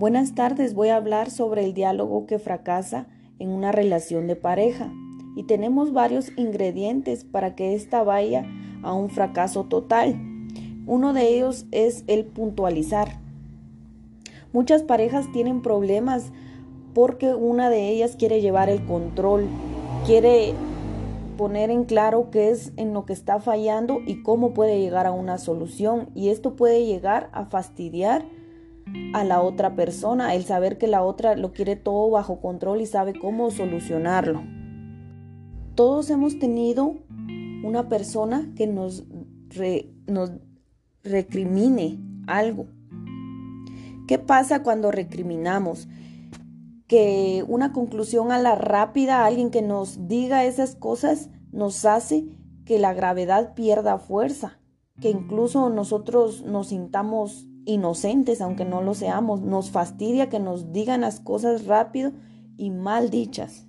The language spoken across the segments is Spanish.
Buenas tardes, voy a hablar sobre el diálogo que fracasa en una relación de pareja y tenemos varios ingredientes para que ésta vaya a un fracaso total. Uno de ellos es el puntualizar. Muchas parejas tienen problemas porque una de ellas quiere llevar el control, quiere poner en claro qué es en lo que está fallando y cómo puede llegar a una solución. Y esto puede llegar a fastidiar a la otra persona, el saber que la otra lo quiere todo bajo control y sabe cómo solucionarlo. Todos hemos tenido una persona que nos, recrimine algo. ¿Qué pasa cuando recriminamos? Que una conclusión a la rápida, alguien que nos diga esas cosas, nos hace que la gravedad pierda fuerza, que incluso nosotros nos sintamos inocentes, aunque no lo seamos. Nos fastidia que nos digan las cosas rápido y mal dichas.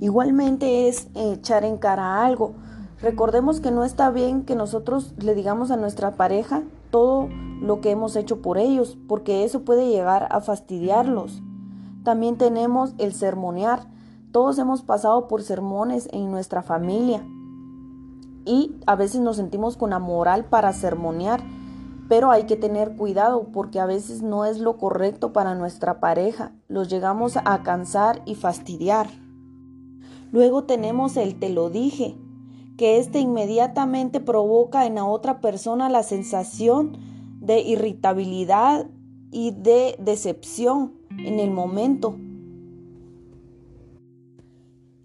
Igualmente es echar en cara algo. Recordemos que no está bien que nosotros le digamos a nuestra pareja todo lo que hemos hecho por ellos, porque eso puede llegar a fastidiarlos. También tenemos el sermonear. Todos hemos pasado por sermones en nuestra familia y a veces nos sentimos con la moral para sermonear pero hay que tener cuidado porque a veces no es lo correcto para nuestra pareja. Los llegamos a cansar y fastidiar. Luego tenemos el te lo dije, que este inmediatamente provoca en la otra persona la sensación de irritabilidad y de decepción en el momento.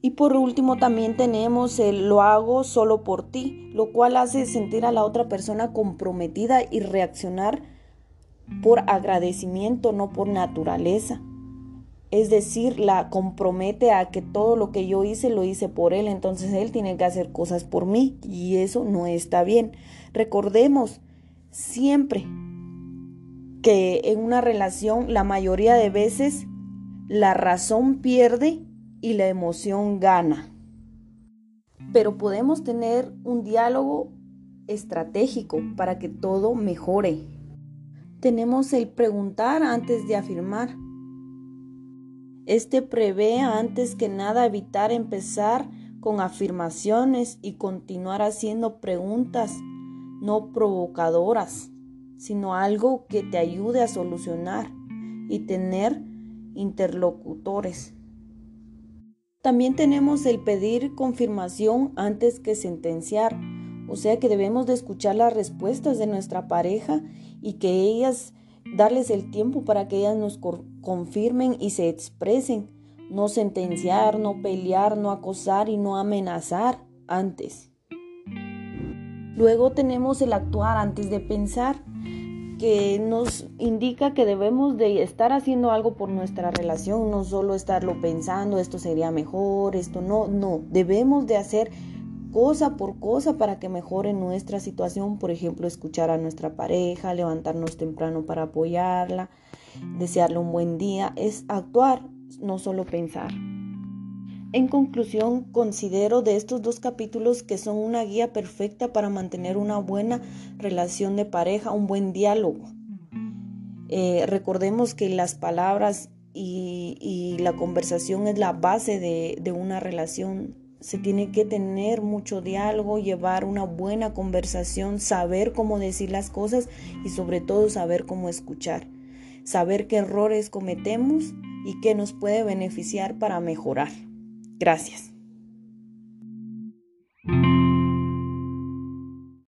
Y por último también tenemos el lo hago solo por ti, lo cual hace sentir a la otra persona comprometida y reaccionar por agradecimiento, no por naturaleza. Es decir, la compromete a que todo lo que yo hice lo hice por él, entonces él tiene que hacer cosas por mí y eso no está bien. Recordemos siempre que en una relación la mayoría de veces la razón pierde y la emoción gana. Pero podemos tener un diálogo estratégico para que todo mejore. Tenemos el preguntar antes de afirmar. Este prevé antes que nada evitar empezar con afirmaciones y continuar haciendo preguntas no provocadoras, sino algo que te ayude a solucionar y tener interlocutores. También tenemos el pedir confirmación antes que sentenciar, o sea que debemos de escuchar las respuestas de nuestra pareja y que ellas, darles el tiempo para que ellas nos confirmen y se expresen, no sentenciar, no pelear, no acosar y no amenazar antes. Luego tenemos el actuar antes de pensar que nos indica que debemos de estar haciendo algo por nuestra relación, no solo estarlo pensando, esto sería mejor, esto no, no, debemos de hacer cosa por cosa para que mejore nuestra situación, por ejemplo, escuchar a nuestra pareja, levantarnos temprano para apoyarla, desearle un buen día, es actuar, no solo pensar. En conclusión, considero de estos dos capítulos que son una guía perfecta para mantener una buena relación de pareja, un buen diálogo. Eh, recordemos que las palabras y, la conversación es la base de, de una relación. Se tiene que tener mucho diálogo, llevar una buena conversación, saber cómo decir las cosas y sobre todo saber cómo escuchar. Saber qué errores cometemos y qué nos puede beneficiar para mejorar. Gracias.